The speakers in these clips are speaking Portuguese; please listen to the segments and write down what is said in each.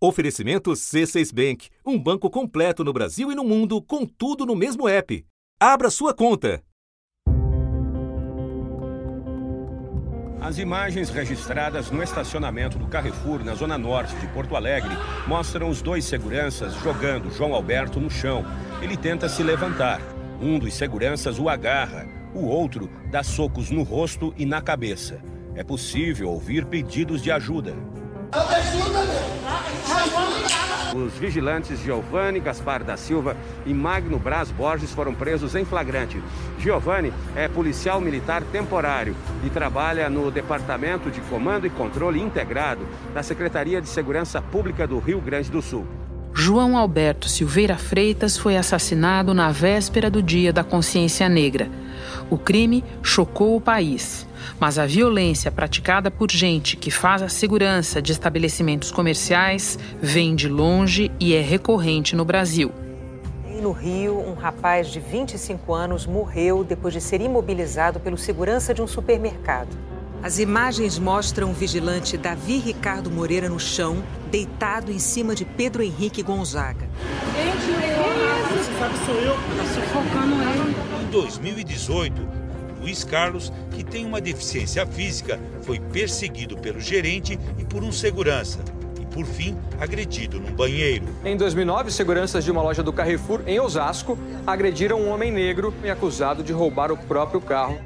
Oferecimento C6 Bank, um banco completo no Brasil e no mundo, com tudo no mesmo app. Abra sua conta. As imagens registradas no estacionamento do Carrefour, na zona norte de Porto Alegre, mostram os dois seguranças jogando João Alberto no chão. Ele tenta se levantar. Um dos seguranças o agarra, o outro dá socos no rosto e na cabeça. É possível ouvir pedidos de ajuda. Os vigilantes Giovanni Gaspar da Silva e Magno Braz Borges foram presos em flagrante. Giovanni é policial militar temporário e trabalha no Departamento de Comando e Controle Integrado da Secretaria de Segurança Pública do Rio Grande do Sul. João Alberto Silveira Freitas foi assassinado na véspera do Dia da Consciência Negra. O crime chocou o país, mas a violência praticada por gente que faz a segurança de estabelecimentos comerciais vem de longe e é recorrente no Brasil. No Rio, um rapaz de 25 anos morreu depois de ser imobilizado pelo segurança de um supermercado. As imagens mostram o vigilante Davi Ricardo Moreira no chão, deitado em cima de Pedro Henrique Gonzaga. Gente, que isso? Sabe, sou eu. Tá sufocando ele. Em 2018, Luiz Carlos, que tem uma deficiência física, foi perseguido pelo gerente e por um segurança. E, por fim, agredido num banheiro. Em 2009, seguranças de uma loja do Carrefour, em Osasco, agrediram um homem negro e acusado de roubar o próprio carro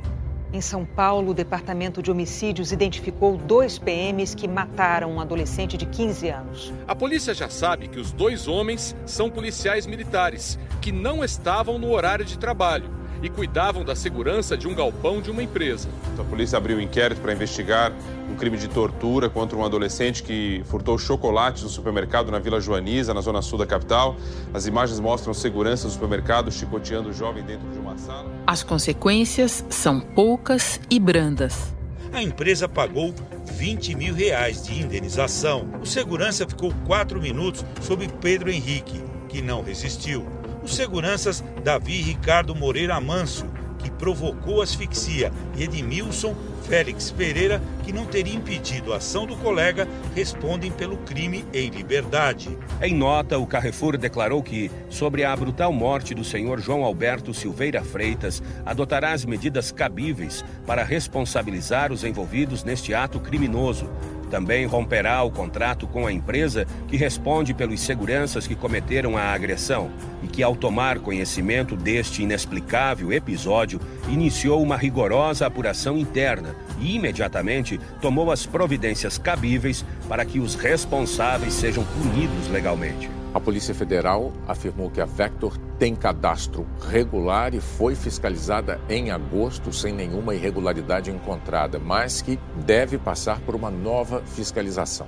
em São Paulo, o Departamento de Homicídios identificou dois PMs que mataram um adolescente de 15 anos. A polícia já sabe que os dois homens são policiais militares que não estavam no horário de trabalho e cuidavam da segurança de um galpão de uma empresa. A polícia abriu um inquérito para investigar um crime de tortura contra um adolescente que furtou chocolates no supermercado na Vila Joaniza, na zona sul da capital. As imagens mostram segurança do supermercado chicoteando o jovem dentro de uma sala. As consequências são poucas e brandas. A empresa pagou 20 mil reais de indenização. O segurança ficou quatro minutos sob Pedro Henrique, que não resistiu os seguranças Davi Ricardo Moreira Manso, que provocou asfixia, e Edmilson Félix Pereira, que não teria impedido a ação do colega, respondem pelo crime em liberdade. Em nota, o Carrefour declarou que, sobre a brutal morte do senhor João Alberto Silveira Freitas, adotará as medidas cabíveis para responsabilizar os envolvidos neste ato criminoso também romperá o contrato com a empresa que responde pelos seguranças que cometeram a agressão e que, ao tomar conhecimento deste inexplicável episódio, iniciou uma rigorosa apuração interna e imediatamente tomou as providências cabíveis para que os responsáveis sejam punidos legalmente. A Polícia Federal afirmou que a Vector tem cadastro regular e foi fiscalizada em agosto sem nenhuma irregularidade encontrada, mas que deve passar por uma nova fiscalização.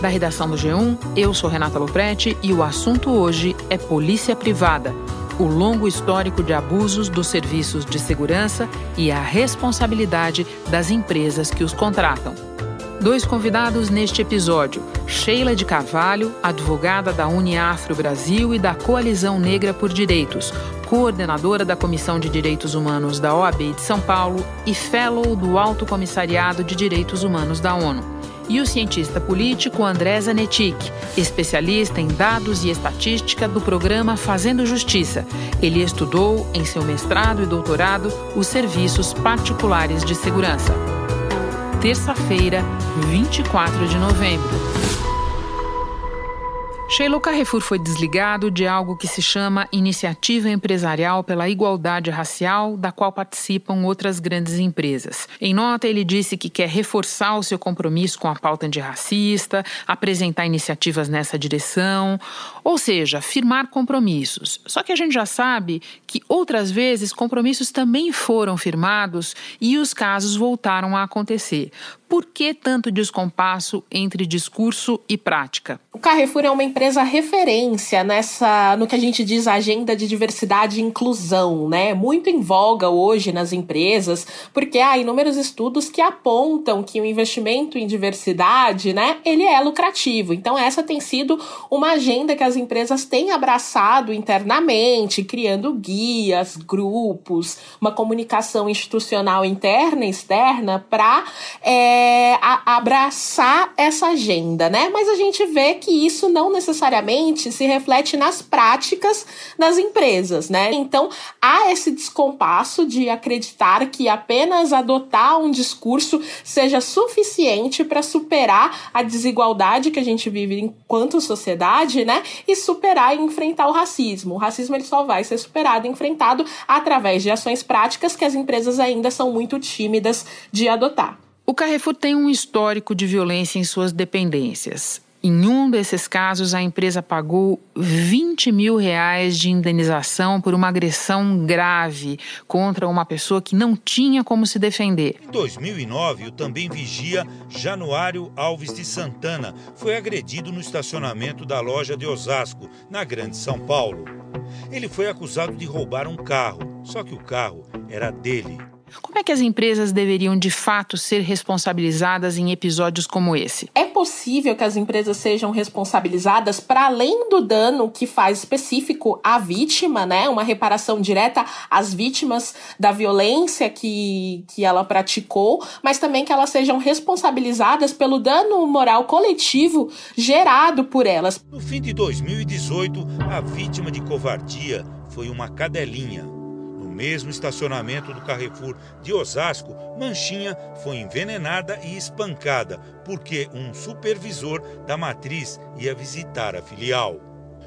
Da redação do G1, eu sou Renata Loprete e o assunto hoje é Polícia Privada o longo histórico de abusos dos serviços de segurança e a responsabilidade das empresas que os contratam. Dois convidados neste episódio: Sheila de Carvalho, advogada da Uniafro Brasil e da Coalizão Negra por Direitos, coordenadora da Comissão de Direitos Humanos da OAB de São Paulo e fellow do Alto Comissariado de Direitos Humanos da ONU. E o cientista político André Zanetic, especialista em dados e estatística do programa Fazendo Justiça. Ele estudou, em seu mestrado e doutorado, os serviços particulares de segurança terça-feira, 24 de novembro. Sheila Carrefour foi desligado de algo que se chama Iniciativa Empresarial pela Igualdade Racial, da qual participam outras grandes empresas. Em nota, ele disse que quer reforçar o seu compromisso com a pauta antirracista, apresentar iniciativas nessa direção, ou seja, firmar compromissos. Só que a gente já sabe que outras vezes compromissos também foram firmados e os casos voltaram a acontecer. Por que tanto descompasso entre discurso e prática? O Carrefour é uma empresa referência nessa no que a gente diz agenda de diversidade e inclusão, né? Muito em voga hoje nas empresas, porque há inúmeros estudos que apontam que o investimento em diversidade, né, ele é lucrativo. Então essa tem sido uma agenda que as empresas têm abraçado internamente, criando guias, grupos, uma comunicação institucional interna e externa para é, abraçar essa agenda, né? Mas a gente vê que isso não necessariamente se reflete nas práticas das empresas, né? Então há esse descompasso de acreditar que apenas adotar um discurso seja suficiente para superar a desigualdade que a gente vive enquanto sociedade, né? E superar e enfrentar o racismo. O racismo ele só vai ser superado e enfrentado através de ações práticas que as empresas ainda são muito tímidas de adotar. O Carrefour tem um histórico de violência em suas dependências. Em um desses casos, a empresa pagou 20 mil reais de indenização por uma agressão grave contra uma pessoa que não tinha como se defender. Em 2009, o também vigia Januário Alves de Santana foi agredido no estacionamento da loja de Osasco, na Grande São Paulo. Ele foi acusado de roubar um carro, só que o carro era dele. Como é que as empresas deveriam de fato ser responsabilizadas em episódios como esse? É possível que as empresas sejam responsabilizadas para além do dano que faz específico à vítima, né? Uma reparação direta às vítimas da violência que, que ela praticou, mas também que elas sejam responsabilizadas pelo dano moral coletivo gerado por elas. No fim de 2018, a vítima de covardia foi uma cadelinha mesmo estacionamento do Carrefour de Osasco, Manchinha foi envenenada e espancada porque um supervisor da matriz ia visitar a filial.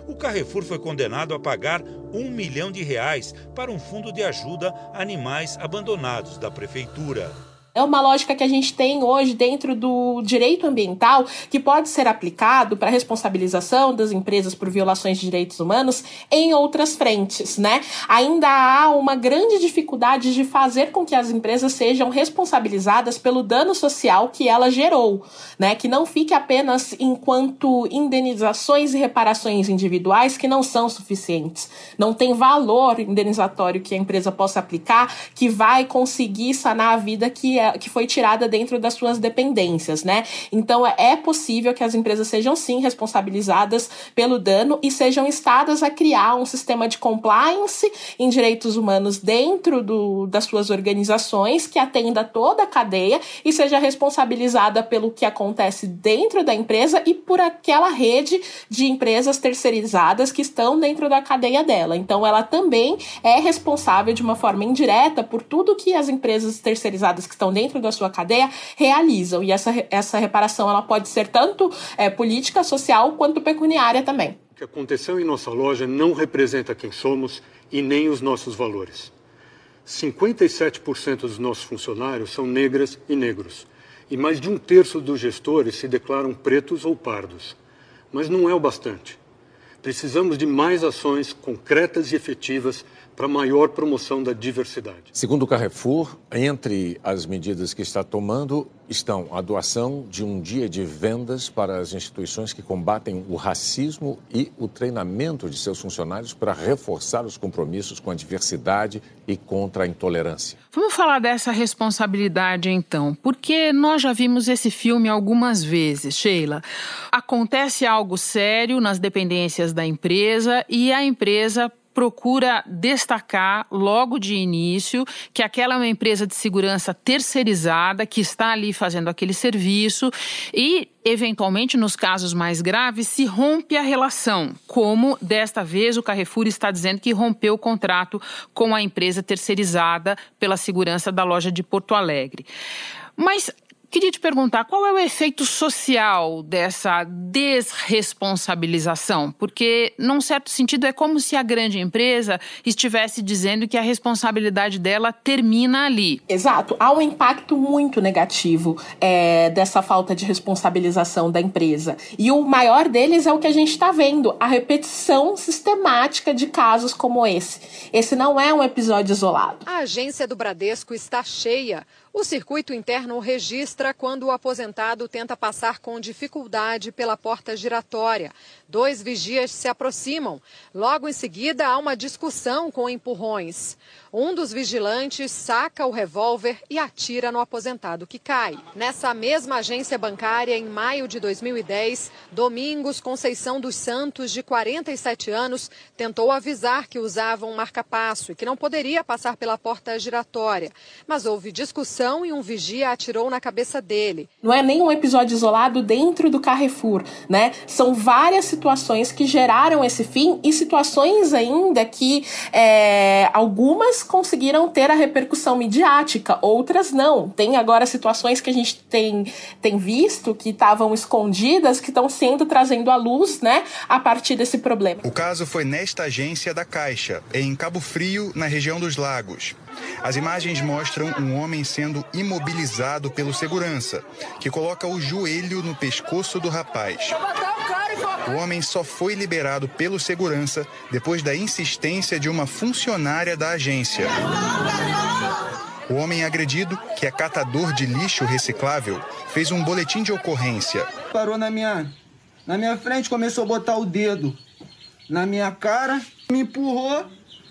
O Carrefour foi condenado a pagar um milhão de reais para um fundo de ajuda a animais abandonados da prefeitura. É uma lógica que a gente tem hoje dentro do direito ambiental que pode ser aplicado para responsabilização das empresas por violações de direitos humanos em outras frentes, né? Ainda há uma grande dificuldade de fazer com que as empresas sejam responsabilizadas pelo dano social que ela gerou, né? Que não fique apenas enquanto indenizações e reparações individuais que não são suficientes. Não tem valor indenizatório que a empresa possa aplicar que vai conseguir sanar a vida que é que foi tirada dentro das suas dependências, né? Então é possível que as empresas sejam sim responsabilizadas pelo dano e sejam instadas a criar um sistema de compliance em direitos humanos dentro do, das suas organizações que atenda toda a cadeia e seja responsabilizada pelo que acontece dentro da empresa e por aquela rede de empresas terceirizadas que estão dentro da cadeia dela. Então ela também é responsável de uma forma indireta por tudo que as empresas terceirizadas que estão dentro da sua cadeia realizam. E essa, essa reparação ela pode ser tanto é, política, social, quanto pecuniária também. O que aconteceu em nossa loja não representa quem somos e nem os nossos valores. 57% dos nossos funcionários são negras e negros, e mais de um terço dos gestores se declaram pretos ou pardos. Mas não é o bastante. Precisamos de mais ações concretas e efetivas para maior promoção da diversidade. Segundo o Carrefour, entre as medidas que está tomando estão a doação de um dia de vendas para as instituições que combatem o racismo e o treinamento de seus funcionários para reforçar os compromissos com a diversidade e contra a intolerância. Vamos falar dessa responsabilidade então, porque nós já vimos esse filme algumas vezes, Sheila. Acontece algo sério nas dependências da empresa e a empresa procura destacar logo de início que aquela é uma empresa de segurança terceirizada que está ali fazendo aquele serviço e eventualmente, nos casos mais graves, se rompe a relação, como desta vez o Carrefour está dizendo que rompeu o contrato com a empresa terceirizada pela segurança da loja de Porto Alegre. Mas Queria te perguntar qual é o efeito social dessa desresponsabilização? Porque, num certo sentido, é como se a grande empresa estivesse dizendo que a responsabilidade dela termina ali. Exato. Há um impacto muito negativo é, dessa falta de responsabilização da empresa. E o maior deles é o que a gente está vendo: a repetição sistemática de casos como esse. Esse não é um episódio isolado. A agência do Bradesco está cheia. O circuito interno registra quando o aposentado tenta passar com dificuldade pela porta giratória. Dois vigias se aproximam. Logo em seguida, há uma discussão com empurrões. Um dos vigilantes saca o revólver e atira no aposentado que cai. Nessa mesma agência bancária, em maio de 2010, Domingos Conceição dos Santos, de 47 anos, tentou avisar que usava um marca-passo e que não poderia passar pela porta giratória. Mas houve discussão e um vigia atirou na cabeça dele. Não é nem um episódio isolado dentro do Carrefour, né? São várias situações que geraram esse fim e situações ainda que é, algumas conseguiram ter a repercussão midiática, outras não. Tem agora situações que a gente tem, tem visto que estavam escondidas, que estão sendo trazendo à luz, né, a partir desse problema. O caso foi nesta agência da Caixa, em Cabo Frio, na região dos Lagos. As imagens mostram um homem sendo imobilizado pelo segurança, que coloca o joelho no pescoço do rapaz. O homem só foi liberado pelo segurança depois da insistência de uma funcionária da agência. O homem agredido, que é catador de lixo reciclável, fez um boletim de ocorrência. Parou na minha, na minha frente, começou a botar o dedo na minha cara, me empurrou.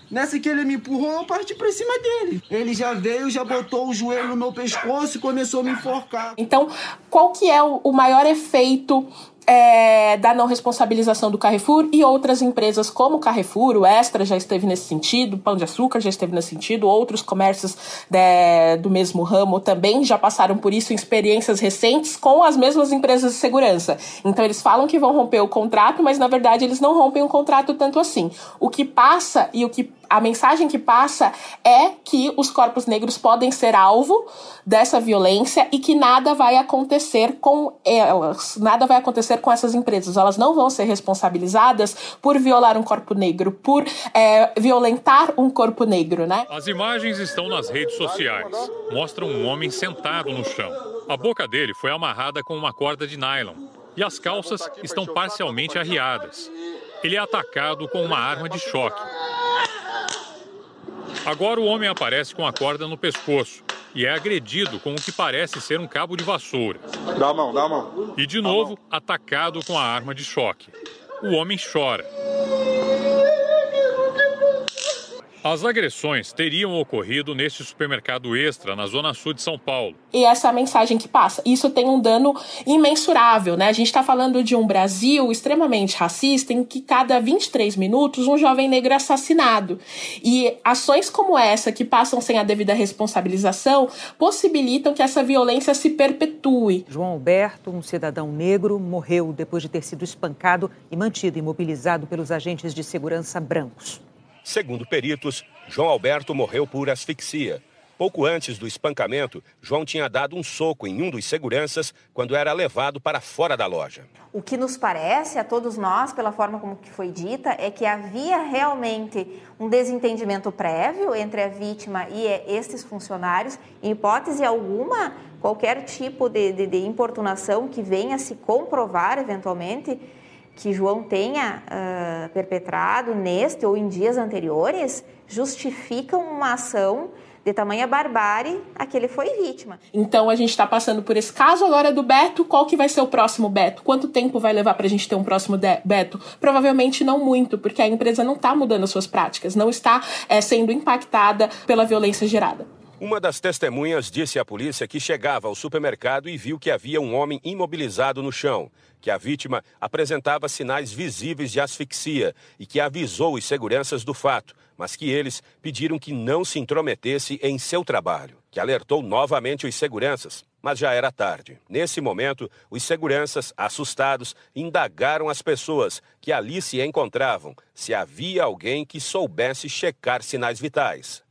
Nessa que ele me empurrou, eu parti pra cima dele. Ele já veio, já botou o joelho no meu pescoço e começou a me enforcar. Então, qual que é o maior efeito é, da não responsabilização do Carrefour e outras empresas como o Carrefour, o Extra já esteve nesse sentido, Pão de Açúcar já esteve nesse sentido, outros comércios de, né, do mesmo ramo também já passaram por isso em experiências recentes com as mesmas empresas de segurança. Então eles falam que vão romper o contrato, mas na verdade eles não rompem o contrato tanto assim. O que passa e o que a mensagem que passa é que os corpos negros podem ser alvo dessa violência e que nada vai acontecer com elas, nada vai acontecer com essas empresas. Elas não vão ser responsabilizadas por violar um corpo negro, por é, violentar um corpo negro, né? As imagens estão nas redes sociais. Mostram um homem sentado no chão. A boca dele foi amarrada com uma corda de nylon e as calças estão parcialmente arriadas. Ele é atacado com uma arma de choque. Agora o homem aparece com a corda no pescoço e é agredido com o que parece ser um cabo de vassoura. Dá a mão, dá a mão. E de novo, atacado com a arma de choque. O homem chora. As agressões teriam ocorrido neste supermercado extra na zona sul de São Paulo. E essa é a mensagem que passa. Isso tem um dano imensurável, né? A gente está falando de um Brasil extremamente racista em que cada 23 minutos um jovem negro é assassinado. E ações como essa, que passam sem a devida responsabilização, possibilitam que essa violência se perpetue. João Alberto, um cidadão negro, morreu depois de ter sido espancado e mantido imobilizado pelos agentes de segurança brancos. Segundo peritos, João Alberto morreu por asfixia. Pouco antes do espancamento, João tinha dado um soco em um dos seguranças quando era levado para fora da loja. O que nos parece a todos nós, pela forma como que foi dita, é que havia realmente um desentendimento prévio entre a vítima e estes funcionários. Em hipótese alguma, qualquer tipo de, de, de importunação que venha se comprovar eventualmente que João tenha uh, perpetrado neste ou em dias anteriores justificam uma ação de tamanha barbárie a que ele foi vítima. Então a gente está passando por esse caso agora do Beto. Qual que vai ser o próximo Beto? Quanto tempo vai levar para a gente ter um próximo Beto? Provavelmente não muito, porque a empresa não está mudando as suas práticas, não está é, sendo impactada pela violência gerada. Uma das testemunhas disse à polícia que chegava ao supermercado e viu que havia um homem imobilizado no chão, que a vítima apresentava sinais visíveis de asfixia e que avisou os seguranças do fato, mas que eles pediram que não se intrometesse em seu trabalho, que alertou novamente os seguranças, mas já era tarde. Nesse momento, os seguranças, assustados, indagaram as pessoas que ali se encontravam se havia alguém que soubesse checar sinais vitais.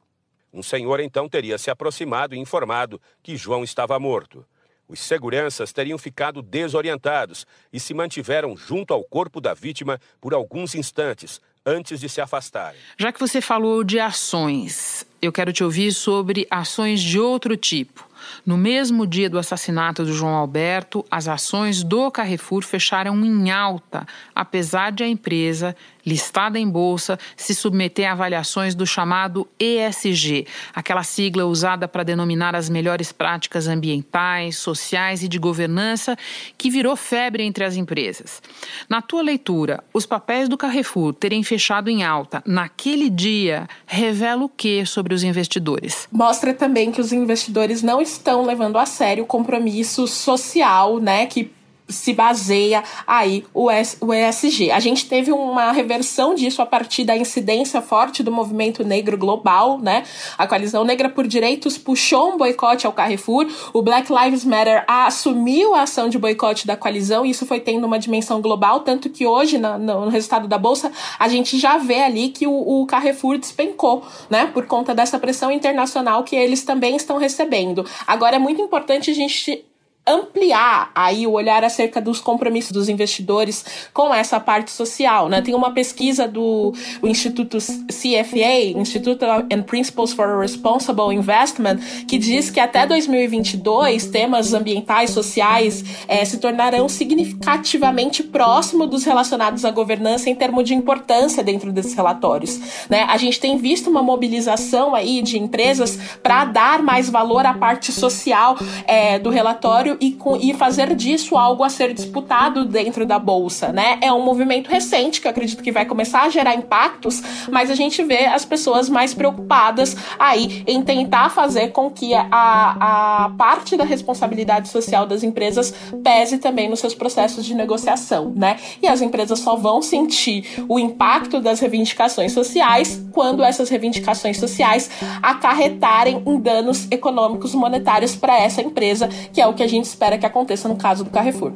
Um senhor então teria se aproximado e informado que João estava morto. Os seguranças teriam ficado desorientados e se mantiveram junto ao corpo da vítima por alguns instantes antes de se afastarem. Já que você falou de ações, eu quero te ouvir sobre ações de outro tipo. No mesmo dia do assassinato do João Alberto, as ações do Carrefour fecharam em alta, apesar de a empresa listada em bolsa, se submeter a avaliações do chamado ESG, aquela sigla usada para denominar as melhores práticas ambientais, sociais e de governança que virou febre entre as empresas. Na tua leitura, os papéis do Carrefour terem fechado em alta naquele dia revela o que sobre os investidores? Mostra também que os investidores não estão levando a sério o compromisso social, né, que se baseia aí o, ESG. A gente teve uma reversão disso a partir da incidência forte do movimento negro global, né? A coalizão negra por direitos puxou um boicote ao Carrefour. O Black Lives Matter assumiu a ação de boicote da coalizão e isso foi tendo uma dimensão global, tanto que hoje no, resultado da bolsa a gente já vê ali que o Carrefour despencou, né? Por conta dessa pressão internacional que eles também estão recebendo. Agora é muito importante a gente ampliar aí o olhar acerca dos compromissos dos investidores com essa parte social, né? Tem uma pesquisa do Instituto CFA, Institute and Principles for Responsible Investment, que diz que até 2022 temas ambientais, sociais é, se tornarão significativamente próximo dos relacionados à governança em termos de importância dentro desses relatórios, né? A gente tem visto uma mobilização aí de empresas para dar mais valor à parte social é, do relatório e, e fazer disso algo a ser disputado dentro da bolsa, né? É um movimento recente que eu acredito que vai começar a gerar impactos, mas a gente vê as pessoas mais preocupadas aí em tentar fazer com que a, a parte da responsabilidade social das empresas pese também nos seus processos de negociação, né? E as empresas só vão sentir o impacto das reivindicações sociais quando essas reivindicações sociais acarretarem em danos econômicos monetários para essa empresa, que é o que a gente gente espera que aconteça no caso do Carrefour.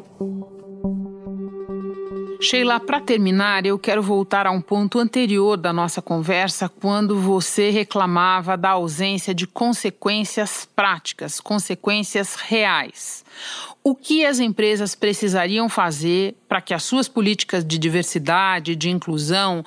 Sheila, para terminar, eu quero voltar a um ponto anterior da nossa conversa, quando você reclamava da ausência de consequências práticas, consequências reais. O que as empresas precisariam fazer para que as suas políticas de diversidade, de inclusão,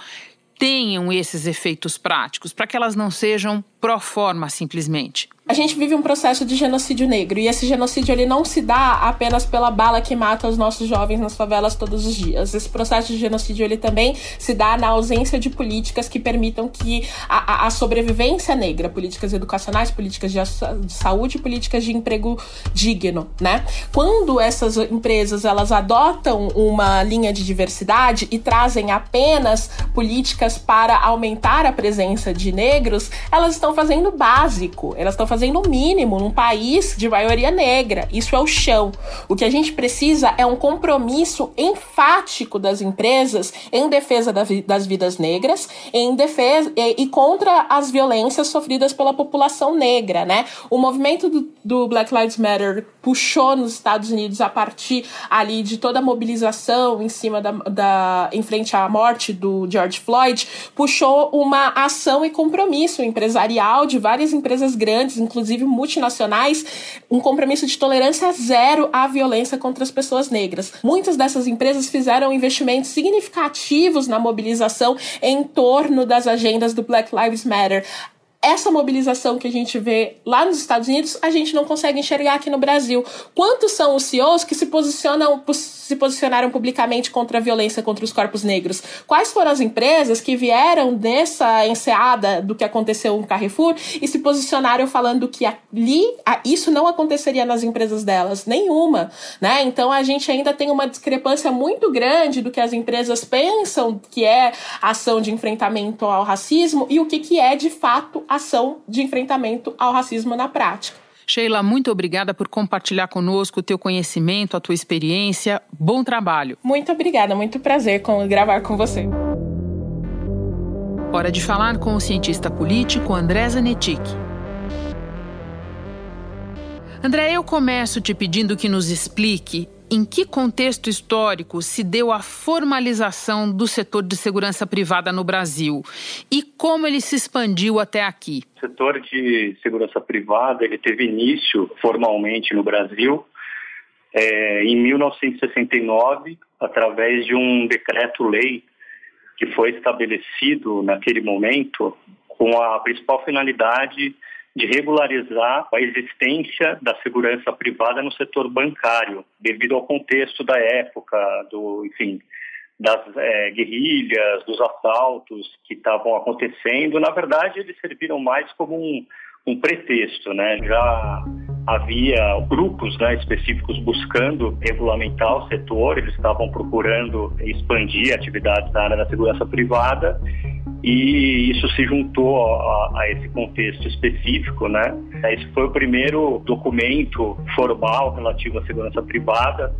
tenham esses efeitos práticos, para que elas não sejam pro forma simplesmente? A gente vive um processo de genocídio negro e esse genocídio ele não se dá apenas pela bala que mata os nossos jovens nas favelas todos os dias. Esse processo de genocídio ele também se dá na ausência de políticas que permitam que a, a sobrevivência negra, políticas educacionais, políticas de, de saúde, políticas de emprego digno, né? Quando essas empresas elas adotam uma linha de diversidade e trazem apenas políticas para aumentar a presença de negros, elas estão fazendo básico, elas estão fazendo fazendo o mínimo num país de maioria negra. Isso é o chão. O que a gente precisa é um compromisso enfático das empresas em defesa das vidas negras, em defesa e, contra as violências sofridas pela população negra, né? O movimento do, do Black Lives Matter puxou nos Estados Unidos a partir ali de toda a mobilização em cima da, da em frente à morte do George Floyd, puxou uma ação e compromisso empresarial de várias empresas grandes, inclusive multinacionais, um compromisso de tolerância zero à violência contra as pessoas negras. Muitas dessas empresas fizeram investimentos significativos na mobilização em torno das agendas do Black Lives Matter essa mobilização que a gente vê lá nos Estados Unidos, a gente não consegue enxergar aqui no Brasil. Quantos são os CEOs que se posicionam se posicionaram publicamente contra a violência contra os corpos negros? Quais foram as empresas que vieram dessa enseada do que aconteceu no Carrefour e se posicionaram falando que ali isso não aconteceria nas empresas delas? Nenhuma, né? Então a gente ainda tem uma discrepância muito grande do que as empresas pensam que é ação de enfrentamento ao racismo e o que, que é de fato ação de enfrentamento ao racismo na prática. Sheila, muito obrigada por compartilhar conosco o teu conhecimento, a tua experiência. Bom trabalho. Muito obrigada, muito prazer com gravar com você. Hora de falar com o cientista político André Zanetic. André, eu começo te pedindo que nos explique em que contexto histórico se deu a formalização do setor de segurança privada no Brasil e como ele se expandiu até aqui? O setor de segurança privada ele teve início formalmente no Brasil é, em 1969 através de um decreto-lei que foi estabelecido naquele momento com a principal finalidade de regularizar a existência da segurança privada no setor bancário, devido ao contexto da época, do, enfim, das é, guerrilhas, dos assaltos que estavam acontecendo, na verdade eles serviram mais como um, um pretexto, né? Já havia grupos né, específicos buscando regulamentar o setor, eles estavam procurando expandir atividades na área da segurança privada e isso se juntou a, a, esse contexto específico, né? Esse foi o primeiro documento formal relativo à segurança privada.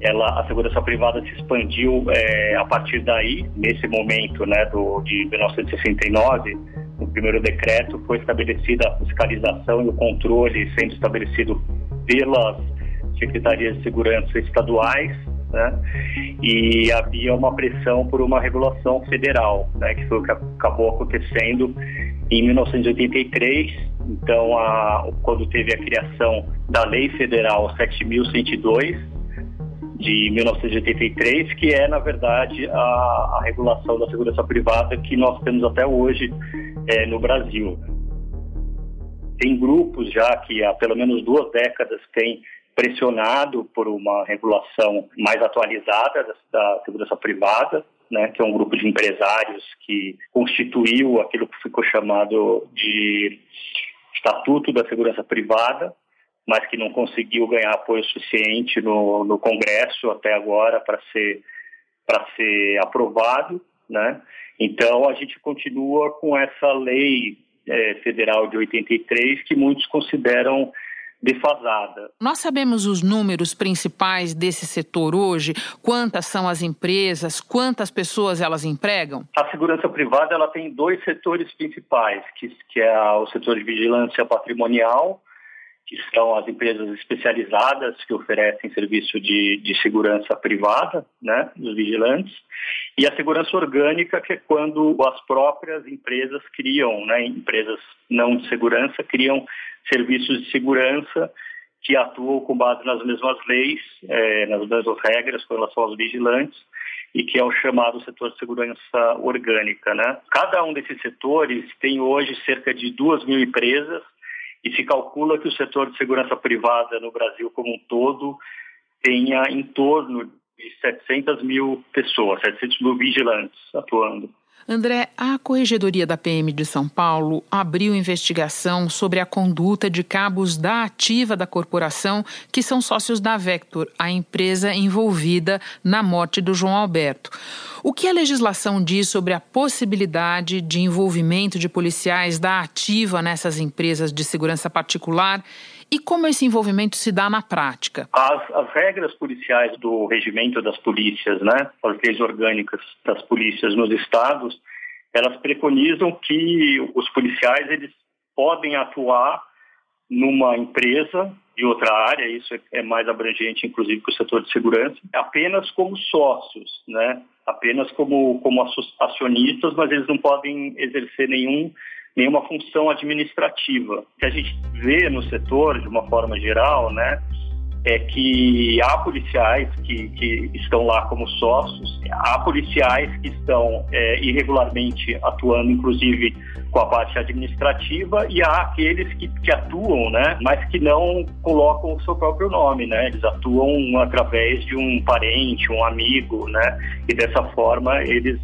Ela, a segurança privada se expandiu é, a partir daí, nesse momento, né, do, de 1969 no primeiro decreto foi estabelecida a fiscalização e o controle sendo estabelecido pelas secretarias de segurança estaduais, né? E havia uma pressão por uma regulação federal, né? Que foi o que acabou acontecendo em 1983. Então, a, quando teve a criação da Lei Federal 7.102 de 1983, que é, na verdade, a, a regulação da segurança privada que nós temos até hoje é, no Brasil. Tem grupos já que há pelo menos duas décadas têm pressionado por uma regulação mais atualizada da, da segurança privada, né, que é um grupo de empresários que constituiu aquilo que ficou chamado de Estatuto da Segurança Privada, mas que não conseguiu ganhar apoio suficiente no, no Congresso até agora para ser para ser aprovado, né? Então, a gente continua com essa lei é, federal de 83 que muitos consideram defasada. Nós sabemos os números principais desse setor hoje? Quantas são as empresas? Quantas pessoas elas empregam? A segurança privada ela tem dois setores principais, que, que é o setor de vigilância patrimonial que são as empresas especializadas que oferecem serviço de, de segurança privada, né, dos vigilantes, e a segurança orgânica, que é quando as próprias empresas criam, né, empresas não de segurança, criam serviços de segurança que atuam com base nas mesmas leis, é, nas mesmas regras com relação aos vigilantes, e que é o chamado setor de segurança orgânica. Né? Cada um desses setores tem hoje cerca de duas mil empresas e se calcula que o setor de segurança privada no Brasil como um todo tenha em torno de 700 mil pessoas, 700 mil vigilantes atuando. André, a Corregedoria da PM de São Paulo abriu investigação sobre a conduta de cabos da ativa da corporação, que são sócios da Vector, a empresa envolvida na morte do João Alberto. O que a legislação diz sobre a possibilidade de envolvimento de policiais da ativa nessas empresas de segurança particular e como esse envolvimento se dá na prática? As, as, regras policiais do regimento das polícias, né, as leis orgânicas das polícias nos estados, elas preconizam que os policiais eles podem atuar numa empresa de outra área, isso é, é mais abrangente, inclusive, que o setor de segurança, apenas como sócios, né? apenas como, como acionistas, mas eles não podem exercer nenhum nenhuma função administrativa. O que a gente vê no setor, de uma forma geral, né, é que há policiais que, que estão lá como sócios, há policiais que estão é, irregularmente atuando, inclusive com a parte administrativa, e há aqueles que, que atuam, né, mas que não colocam o seu próprio nome, né, eles atuam através de um parente, um amigo, né, e dessa forma eles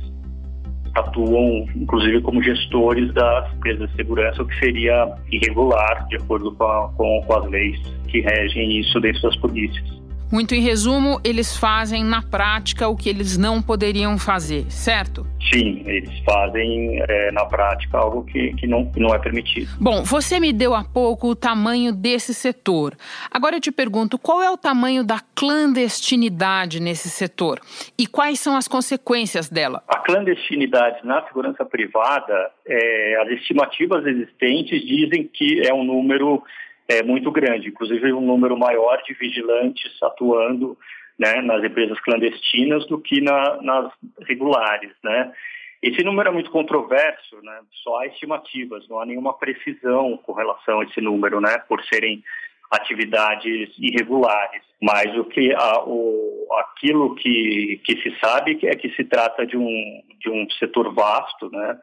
atuam, inclusive, como gestores das empresas de segurança, o que seria irregular, de acordo com, a, com, com as leis que regem isso dentro das polícias. Muito em resumo, eles fazem na prática o que eles não poderiam fazer, certo? Sim, eles fazem é, na prática algo que, que, não, que não é permitido. Bom, você me deu há pouco o tamanho desse setor. Agora eu te pergunto, qual é o tamanho da clandestinidade nesse setor e quais são as consequências dela? A clandestinidade na segurança privada, é, as estimativas existentes dizem que é um número é muito grande, inclusive um número maior de vigilantes atuando né, nas empresas clandestinas do que na, nas regulares, né? Esse número é muito controverso, né? Só há estimativas, não há nenhuma precisão com relação a esse número, né? Por serem atividades irregulares. Mas o que a, o, aquilo que, que se sabe é que se trata de um, de um setor vasto, né?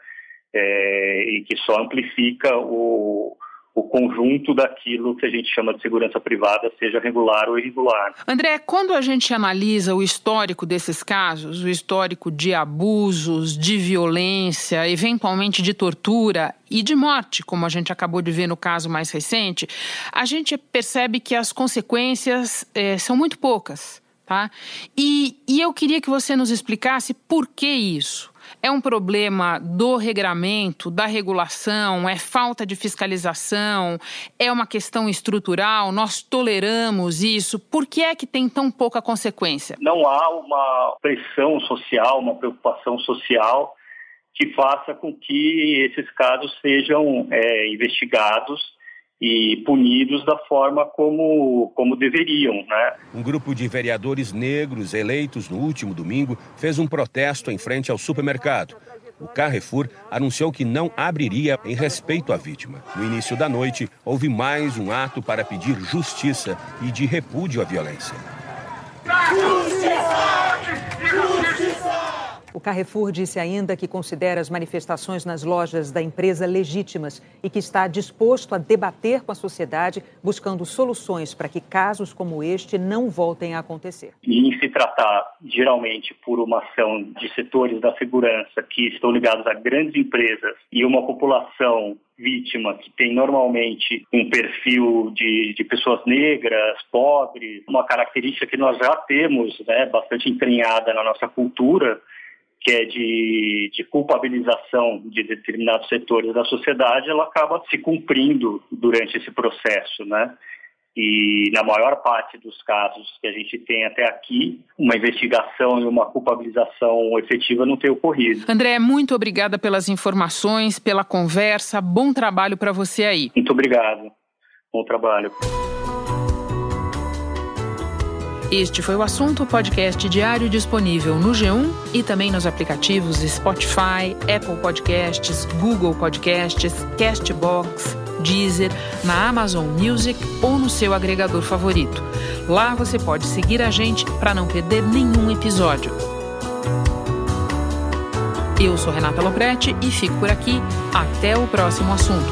É, e que só amplifica o, o conjunto daquilo que a gente chama de segurança privada, seja regular ou irregular. André, quando a gente analisa o histórico desses casos, o histórico de abusos, de violência, eventualmente de tortura e de morte, como a gente acabou de ver no caso mais recente, a gente percebe que as consequências é, são muito poucas. Tá? E, e eu queria que você nos explicasse por que isso. É um problema do regramento, da regulação, é falta de fiscalização, é uma questão estrutural, nós toleramos isso. Por que é que tem tão pouca consequência? Não há uma pressão social, uma preocupação social que faça com que esses casos sejam é, investigados e punidos da forma como, como deveriam. Né? Um grupo de vereadores negros eleitos no último domingo fez um protesto em frente ao supermercado. O Carrefour anunciou que não abriria em respeito à vítima. No início da noite, houve mais um ato para pedir justiça e de repúdio à violência. Justiça! O Carrefour disse ainda que considera as manifestações nas lojas da empresa legítimas e que está disposto a debater com a sociedade, buscando soluções para que casos como este não voltem a acontecer. E em se tratar, geralmente, por uma ação de setores da segurança que estão ligados a grandes empresas e uma população vítima que tem normalmente um perfil de, de pessoas negras, pobres, uma característica que nós já temos né, bastante entranhada na nossa cultura, que é de, de, culpabilização de determinados setores da sociedade, ela acaba se cumprindo durante esse processo, né? E na maior parte dos casos que a gente tem até aqui, uma investigação e uma culpabilização efetiva não tem ocorrido. André, muito obrigada pelas informações, pela conversa. Bom trabalho para você aí. Muito obrigado. Bom trabalho. Este foi o assunto podcast diário disponível no G1 e também nos aplicativos Spotify, Apple Podcasts, Google Podcasts, Castbox, Deezer, na Amazon Music ou no seu agregador favorito. Lá você pode seguir a gente para não perder nenhum episódio. Eu sou Renata Loprete e fico por aqui. Até o próximo assunto.